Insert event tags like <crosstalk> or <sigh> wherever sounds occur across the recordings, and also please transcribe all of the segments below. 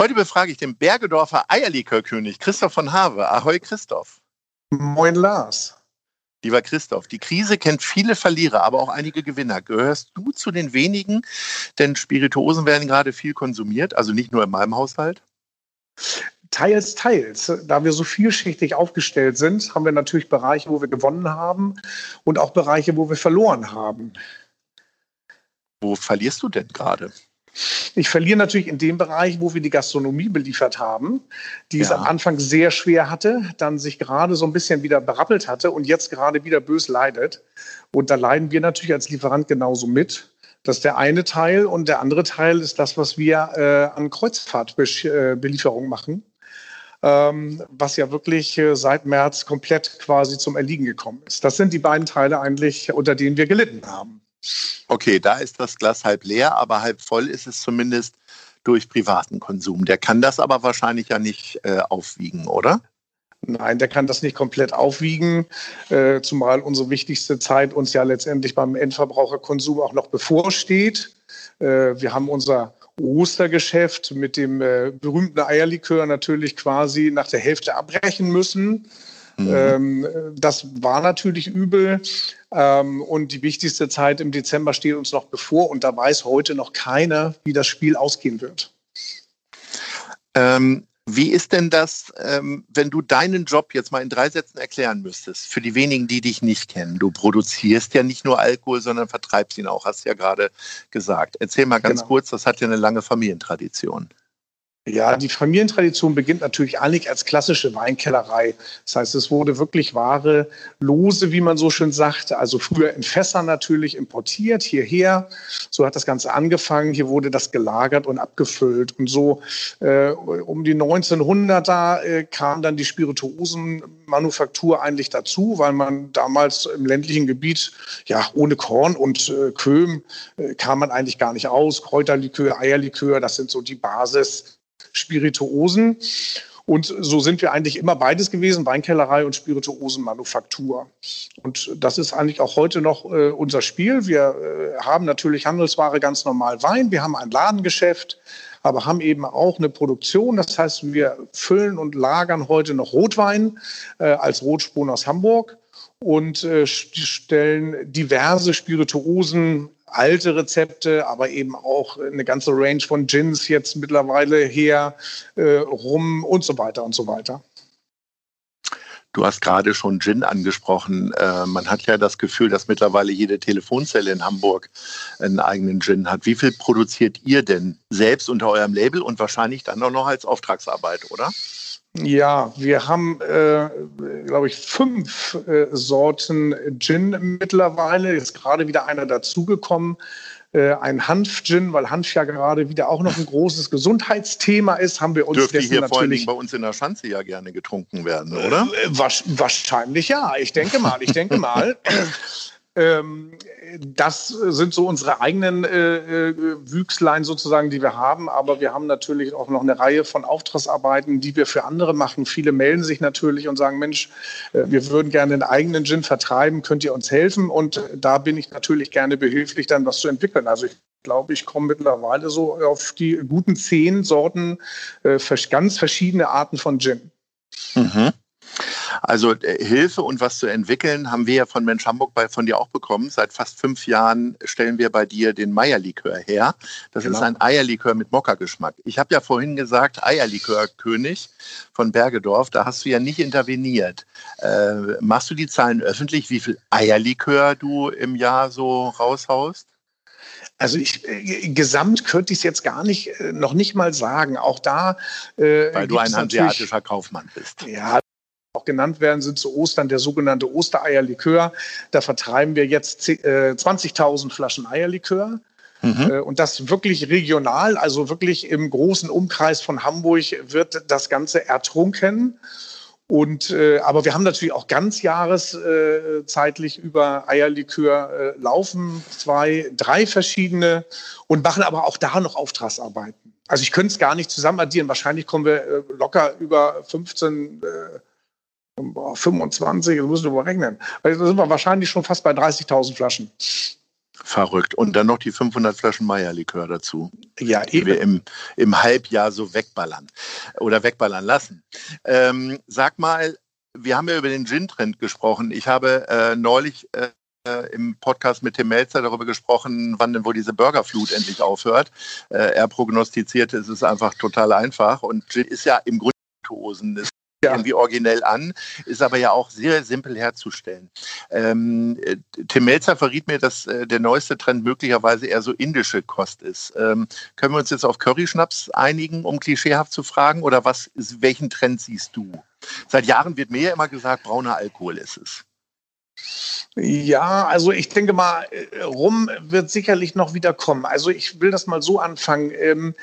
Heute befrage ich den Bergedorfer Eierlikörkönig Christoph von Have. Ahoi Christoph. Moin Lars. Lieber Christoph, die Krise kennt viele Verlierer, aber auch einige Gewinner. Gehörst du zu den wenigen? Denn Spirituosen werden gerade viel konsumiert, also nicht nur in meinem Haushalt. Teils, teils. Da wir so vielschichtig aufgestellt sind, haben wir natürlich Bereiche, wo wir gewonnen haben und auch Bereiche, wo wir verloren haben. Wo verlierst du denn gerade? Ich verliere natürlich in dem Bereich, wo wir die Gastronomie beliefert haben, die ja. es am Anfang sehr schwer hatte, dann sich gerade so ein bisschen wieder berappelt hatte und jetzt gerade wieder bös leidet. Und da leiden wir natürlich als Lieferant genauso mit. Das ist der eine Teil und der andere Teil ist das, was wir äh, an Kreuzfahrtbelieferung machen ähm, was ja wirklich äh, seit März komplett quasi zum Erliegen gekommen ist. Das sind die beiden Teile eigentlich, unter denen wir gelitten haben. Okay, da ist das Glas halb leer, aber halb voll ist es zumindest durch privaten Konsum. Der kann das aber wahrscheinlich ja nicht äh, aufwiegen, oder? Nein, der kann das nicht komplett aufwiegen, äh, zumal unsere wichtigste Zeit uns ja letztendlich beim Endverbraucherkonsum auch noch bevorsteht. Äh, wir haben unser Ostergeschäft mit dem äh, berühmten Eierlikör natürlich quasi nach der Hälfte abbrechen müssen. Mhm. Ähm, das war natürlich übel. Ähm, und die wichtigste Zeit im Dezember steht uns noch bevor. Und da weiß heute noch keiner, wie das Spiel ausgehen wird. Ähm, wie ist denn das, ähm, wenn du deinen Job jetzt mal in drei Sätzen erklären müsstest, für die wenigen, die dich nicht kennen? Du produzierst ja nicht nur Alkohol, sondern vertreibst ihn auch, hast du ja gerade gesagt. Erzähl mal ganz genau. kurz, das hat ja eine lange Familientradition. Ja, die Familientradition beginnt natürlich eigentlich als klassische Weinkellerei. Das heißt, es wurde wirklich Ware lose, wie man so schön sagt, also früher in Fässern natürlich importiert hierher. So hat das Ganze angefangen. Hier wurde das gelagert und abgefüllt. Und so äh, um die 1900er äh, kam dann die Spirituosenmanufaktur eigentlich dazu, weil man damals im ländlichen Gebiet ja ohne Korn und äh, Köhm äh, kam man eigentlich gar nicht aus. Kräuterlikör, Eierlikör, das sind so die Basis Spirituosen. Und so sind wir eigentlich immer beides gewesen, Weinkellerei und Spirituosenmanufaktur. Und das ist eigentlich auch heute noch äh, unser Spiel. Wir äh, haben natürlich Handelsware ganz normal Wein, wir haben ein Ladengeschäft, aber haben eben auch eine Produktion. Das heißt, wir füllen und lagern heute noch Rotwein äh, als Rotspon aus Hamburg und äh, stellen diverse Spirituosen alte Rezepte, aber eben auch eine ganze Range von Gins jetzt mittlerweile her, äh, rum und so weiter und so weiter. Du hast gerade schon Gin angesprochen. Äh, man hat ja das Gefühl, dass mittlerweile jede Telefonzelle in Hamburg einen eigenen Gin hat. Wie viel produziert ihr denn selbst unter eurem Label und wahrscheinlich dann auch noch als Auftragsarbeit, oder? Ja, wir haben, äh, glaube ich, fünf äh, Sorten Gin mittlerweile. Ist gerade wieder einer dazugekommen. Äh, ein Hanf-Gin, weil Hanf ja gerade wieder auch noch ein großes Gesundheitsthema ist, haben wir uns Dürfte hier vor allem bei uns in der Schanze ja gerne getrunken werden, oder? Äh, wahrscheinlich ja. Ich denke mal, ich denke mal. Ähm, das sind so unsere eigenen äh, äh, Wüchslein sozusagen, die wir haben. Aber wir haben natürlich auch noch eine Reihe von Auftragsarbeiten, die wir für andere machen. Viele melden sich natürlich und sagen, Mensch, äh, wir würden gerne einen eigenen Gin vertreiben, könnt ihr uns helfen? Und da bin ich natürlich gerne behilflich, dann was zu entwickeln. Also ich glaube, ich komme mittlerweile so auf die guten zehn Sorten, äh, ganz verschiedene Arten von Gin. Mhm. Also äh, Hilfe und was zu entwickeln, haben wir ja von Mensch Hamburg bei, von dir auch bekommen. Seit fast fünf Jahren stellen wir bei dir den Meierlikör her. Das genau. ist ein Eierlikör mit Mokka-Geschmack. Ich habe ja vorhin gesagt, Eierlikör-König von Bergedorf, da hast du ja nicht interveniert. Äh, machst du die Zahlen öffentlich, wie viel Eierlikör du im Jahr so raushaust? Also ich, äh, gesamt könnte ich es jetzt gar nicht, äh, noch nicht mal sagen. Auch da. Äh, Weil du ein hanseatischer Kaufmann bist. Ja, auch genannt werden, sind zu Ostern der sogenannte Ostereierlikör. Da vertreiben wir jetzt äh, 20.000 Flaschen Eierlikör. Mhm. Äh, und das wirklich regional, also wirklich im großen Umkreis von Hamburg wird das Ganze ertrunken. Und, äh, aber wir haben natürlich auch ganz jahreszeitlich äh, über Eierlikör äh, laufen, zwei, drei verschiedene und machen aber auch da noch Auftragsarbeiten. Also ich könnte es gar nicht zusammen addieren. Wahrscheinlich kommen wir äh, locker über 15, äh, 25, das müssen wir mal rechnen. Da sind wir wahrscheinlich schon fast bei 30.000 Flaschen. Verrückt. Und dann noch die 500 Flaschen Meierlikör dazu. Ja, die eben. wir im, im Halbjahr so wegballern oder wegballern lassen. Ähm, sag mal, wir haben ja über den Gin-Trend gesprochen. Ich habe äh, neulich äh, im Podcast mit Tim Melzer darüber gesprochen, wann denn wohl diese Burgerflut endlich aufhört. Äh, er prognostizierte, es ist einfach total einfach und Gin ist ja im Grunde Spirituosen ja. irgendwie originell an, ist aber ja auch sehr simpel herzustellen. Ähm, äh, Tim Melzer verriet mir, dass äh, der neueste Trend möglicherweise eher so indische Kost ist. Ähm, können wir uns jetzt auf Curry-Schnaps einigen, um klischeehaft zu fragen? Oder was, welchen Trend siehst du? Seit Jahren wird mir ja immer gesagt, brauner Alkohol ist es. Ja, also ich denke mal, äh, rum wird sicherlich noch wieder kommen. Also ich will das mal so anfangen. Ähm,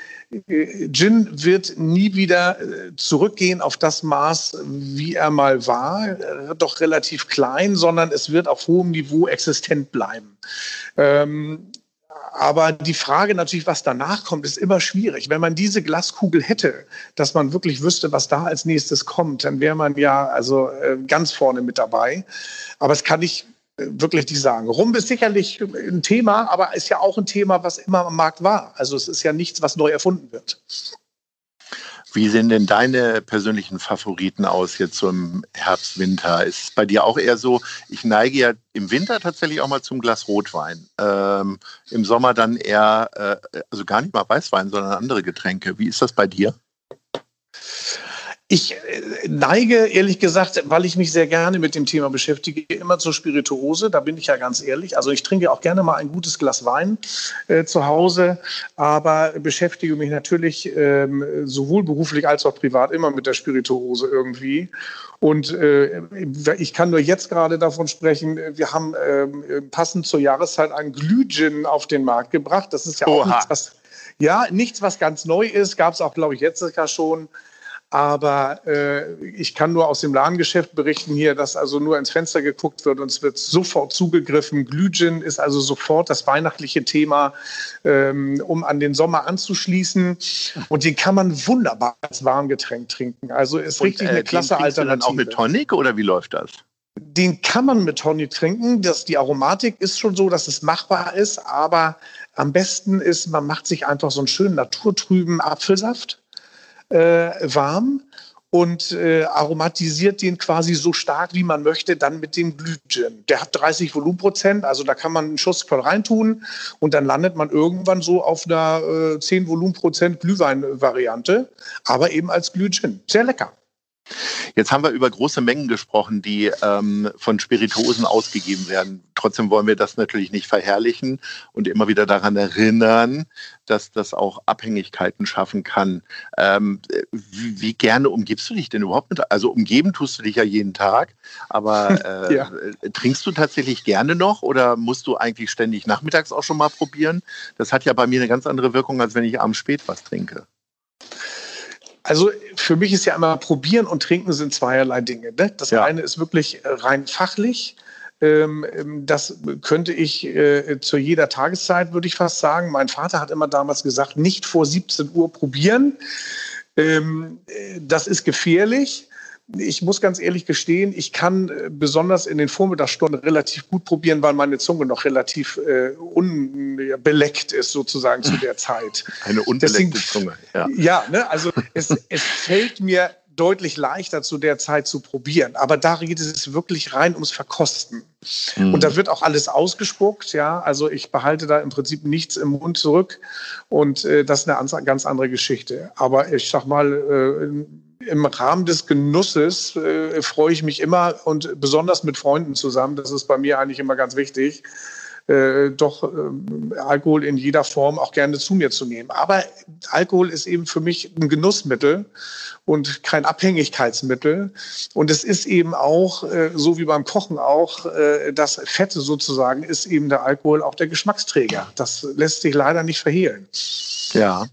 äh, Gin wird nie wieder äh, zurückgehen auf das Maß, wie er mal war, doch relativ klein, sondern es wird auf hohem Niveau existent bleiben. Ähm, aber die Frage natürlich, was danach kommt, ist immer schwierig. Wenn man diese Glaskugel hätte, dass man wirklich wüsste, was da als nächstes kommt, dann wäre man ja also ganz vorne mit dabei. Aber es kann ich wirklich nicht sagen. Rum ist sicherlich ein Thema, aber ist ja auch ein Thema, was immer am Markt war. Also es ist ja nichts, was neu erfunden wird. Wie sehen denn deine persönlichen Favoriten aus jetzt so im Herbst, Winter? Ist es bei dir auch eher so, ich neige ja im Winter tatsächlich auch mal zum Glas Rotwein. Ähm, Im Sommer dann eher, äh, also gar nicht mal Weißwein, sondern andere Getränke. Wie ist das bei dir? Ich äh, neige, ehrlich gesagt, weil ich mich sehr gerne mit dem Thema beschäftige, immer zur Spirituose. Da bin ich ja ganz ehrlich. Also ich trinke auch gerne mal ein gutes Glas Wein äh, zu Hause, aber beschäftige mich natürlich ähm, sowohl beruflich als auch privat immer mit der Spirituose irgendwie. Und äh, ich kann nur jetzt gerade davon sprechen, wir haben äh, passend zur Jahreszeit einen Glühgin auf den Markt gebracht. Das ist ja auch nichts, was, ja, nichts, was ganz neu ist. Gab es auch, glaube ich, jetzt schon. Aber äh, ich kann nur aus dem Ladengeschäft berichten hier, dass also nur ins Fenster geguckt wird und es wird sofort zugegriffen. Glühgin ist also sofort das weihnachtliche Thema, ähm, um an den Sommer anzuschließen. Und den kann man wunderbar als Warmgetränk trinken. Also ist und, richtig eine äh, klasse Alternative. dann auch mit Tonic oder wie läuft das? Den kann man mit Tonic trinken. Das, die Aromatik ist schon so, dass es machbar ist. Aber am besten ist, man macht sich einfach so einen schönen naturtrüben Apfelsaft äh, warm und äh, aromatisiert den quasi so stark, wie man möchte, dann mit dem Glühgin. Der hat 30 Volumenprozent, also da kann man einen Schuss voll reintun und dann landet man irgendwann so auf einer äh, 10 Volumenprozent Glühwein-Variante, aber eben als Glühgin. Sehr lecker. Jetzt haben wir über große Mengen gesprochen, die ähm, von Spirituosen ausgegeben werden. Trotzdem wollen wir das natürlich nicht verherrlichen und immer wieder daran erinnern, dass das auch Abhängigkeiten schaffen kann. Ähm, wie, wie, gerne umgibst du dich denn überhaupt mit? Also umgeben tust du dich ja jeden Tag, aber <laughs> äh, ja. trinkst du tatsächlich gerne noch oder musst du eigentlich ständig nachmittags auch schon mal probieren? Das hat ja bei mir eine ganz andere Wirkung, als wenn ich abends spät was trinke. Also für mich ist ja immer probieren und trinken sind zweierlei Dinge. Ne? Das ja. eine ist wirklich äh, rein fachlich. Ähm, ähm, das könnte ich äh, zu jeder Tageszeit, würde ich fast sagen. Mein Vater hat immer damals gesagt, nicht vor 17 Uhr probieren. Ähm, äh, das ist gefährlich ich muss ganz ehrlich gestehen, ich kann äh, besonders in den Vormittagsstunden relativ gut probieren, weil meine Zunge noch relativ äh, unbeleckt ist, sozusagen zu der <laughs> Zeit. Eine unbeleckte Deswegen, Zunge, ja. Ja, ne, also es, es fällt mir deutlich leichter zu der Zeit zu probieren. Aber da geht es wirklich rein ums Verkosten. Mhm. Und da wird auch alles ausgespuckt, ja. Also ich behalte da im Prinzip nichts im Mund zurück. Und äh, das ist eine ganz andere Geschichte. Aber ich sag mal, äh, im Rahmen des Genusses äh, freue ich mich immer und besonders mit Freunden zusammen. Das ist bei mir eigentlich immer ganz wichtig äh, doch äh, Alkohol in jeder Form auch gerne zu mir zu nehmen. Aber Alkohol ist eben für mich ein Genussmittel und kein Abhängigkeitsmittel. Und es ist eben auch, äh, so wie beim Kochen auch, äh, das Fette sozusagen ist eben der Alkohol auch der Geschmacksträger. Das lässt sich leider nicht verhehlen. Ja.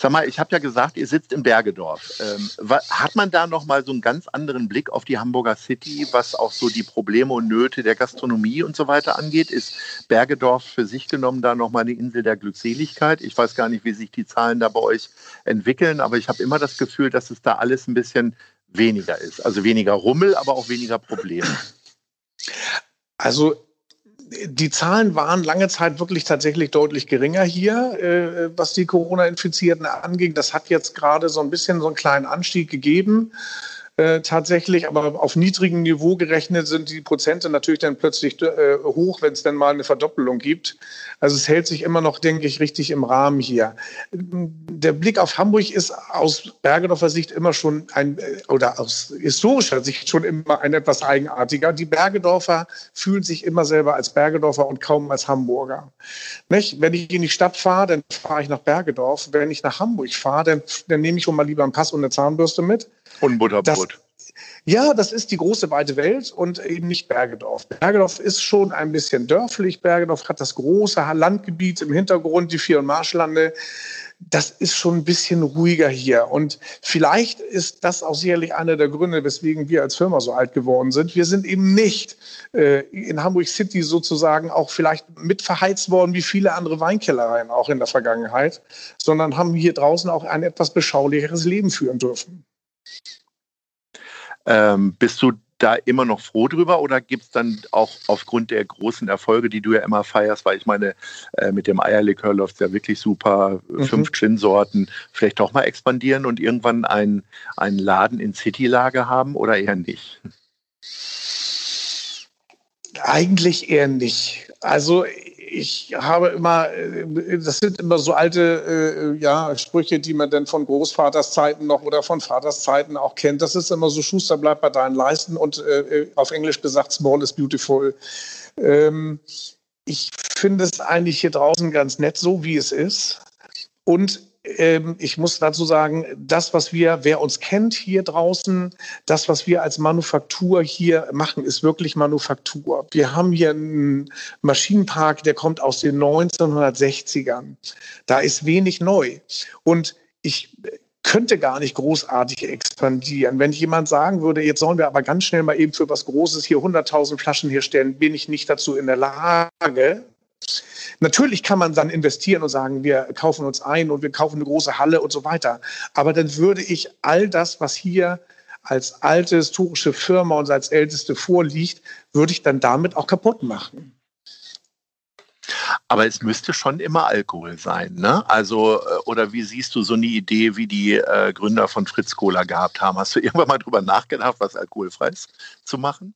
Sag mal, ich habe ja gesagt, ihr sitzt in Bergedorf. Ähm, hat man da noch mal so einen ganz anderen Blick auf die Hamburger City, was auch so die Probleme und Nöte der Gastronomie und so weiter angeht? Ist Bergedorf für sich genommen da noch mal eine Insel der Glückseligkeit? Ich weiß gar nicht, wie sich die Zahlen da bei euch entwickeln, aber ich habe immer das Gefühl, dass es da alles ein bisschen weniger ist. Also weniger Rummel, aber auch weniger Probleme. Also die Zahlen waren lange Zeit wirklich tatsächlich deutlich geringer hier, äh, was die Corona-Infizierten anging. Das hat jetzt gerade so ein bisschen so einen kleinen Anstieg gegeben. Äh, tatsächlich, aber auf niedrigem Niveau gerechnet sind die Prozente natürlich dann plötzlich äh, hoch, wenn es dann mal eine Verdoppelung gibt. Also es hält sich immer noch, denke ich, richtig im Rahmen hier. Der Blick auf Hamburg ist aus Bergedorfer Sicht immer schon ein, äh, oder aus historischer Sicht schon immer ein etwas eigenartiger. Die Bergedorfer fühlen sich immer selber als Bergedorfer und kaum als Hamburger. Nicht? Wenn ich in die Stadt fahre, dann fahre ich nach Bergedorf. Wenn ich nach Hamburg fahre, dann, dann nehme ich schon mal lieber einen Pass und eine Zahnbürste mit. Und Butterbrot. Ja, das ist die große weite Welt und eben nicht Bergedorf. Bergedorf ist schon ein bisschen dörflich. Bergedorf hat das große Landgebiet im Hintergrund, die Vier- und Marschlande. Das ist schon ein bisschen ruhiger hier. Und vielleicht ist das auch sicherlich einer der Gründe, weswegen wir als Firma so alt geworden sind. Wir sind eben nicht äh, in Hamburg City sozusagen auch vielleicht mit verheizt worden, wie viele andere Weinkellereien auch in der Vergangenheit, sondern haben hier draußen auch ein etwas beschaulicheres Leben führen dürfen. Ähm, bist du da immer noch froh drüber oder gibt es dann auch aufgrund der großen Erfolge, die du ja immer feierst, weil ich meine, äh, mit dem Eierlikör läuft es ja wirklich super, mhm. fünf Gin-Sorten, vielleicht auch mal expandieren und irgendwann einen, einen Laden in City-Lage haben oder eher nicht? Eigentlich eher nicht. Also ich habe immer, äh, das sind immer so alte äh, ja, Sprüche, die man dann von Großvaterszeiten noch oder von Vaterszeiten auch kennt. Das ist immer so, Schuster bleibt bei deinen Leisten und äh, auf Englisch gesagt, small is beautiful. Ähm, ich finde es eigentlich hier draußen ganz nett, so wie es ist. Und ähm, ich muss dazu sagen, das, was wir, wer uns kennt hier draußen, das, was wir als Manufaktur hier machen, ist wirklich Manufaktur. Wir haben hier einen Maschinenpark, der kommt aus den 1960ern. Da ist wenig neu. Und ich könnte gar nicht großartig expandieren. Wenn jemand sagen würde, jetzt sollen wir aber ganz schnell mal eben für was Großes hier 100.000 Flaschen herstellen, bin ich nicht dazu in der Lage. Natürlich kann man dann investieren und sagen, wir kaufen uns ein und wir kaufen eine große Halle und so weiter. Aber dann würde ich all das, was hier als alte historische Firma und als älteste vorliegt, würde ich dann damit auch kaputt machen. Aber es müsste schon immer Alkohol sein, ne? Also, äh, oder wie siehst du so eine Idee, wie die äh, Gründer von Fritz Cola gehabt haben? Hast du <laughs> irgendwann mal drüber nachgedacht, was alkoholfrei ist zu machen?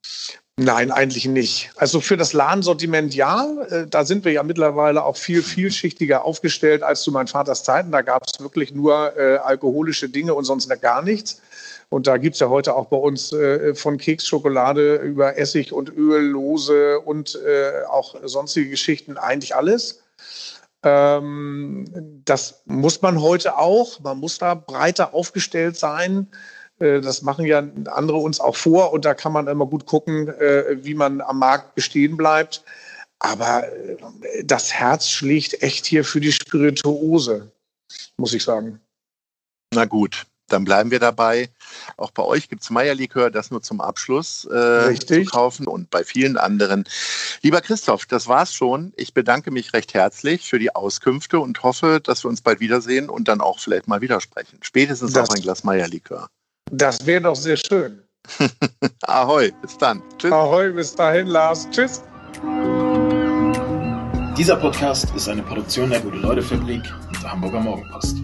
Nein, eigentlich nicht. Also für das Ladensortiment ja. Äh, da sind wir ja mittlerweile auch viel vielschichtiger aufgestellt als zu meinem Vaters Zeiten. Da gab es wirklich nur äh, alkoholische Dinge und sonst gar nichts. Und da gibt es ja heute auch bei uns äh, von Keksschokolade über Essig und Öl, Lose und äh, auch sonstige Geschichten eigentlich alles. Ähm, das muss man heute auch. Man muss da breiter aufgestellt sein. Äh, das machen ja andere uns auch vor und da kann man immer gut gucken, äh, wie man am Markt bestehen bleibt. Aber äh, das Herz schlägt echt hier für die Spirituose, muss ich sagen. Na gut, dann bleiben wir dabei. Auch bei euch gibt es Meierlikör, das nur zum Abschluss äh, zu kaufen und bei vielen anderen. Lieber Christoph, das war's schon. Ich bedanke mich recht herzlich für die Auskünfte und hoffe, dass wir uns bald wiedersehen und dann auch vielleicht mal widersprechen. Spätestens das, auf ein Glas Meierlikör. Das wäre doch sehr schön. <laughs> Ahoi, bis dann. Tschüss. Ahoi, bis dahin, Lars. Tschüss. Dieser Podcast ist eine Produktion der Gute-Leute-Fabrik und der Hamburger Morgenpost.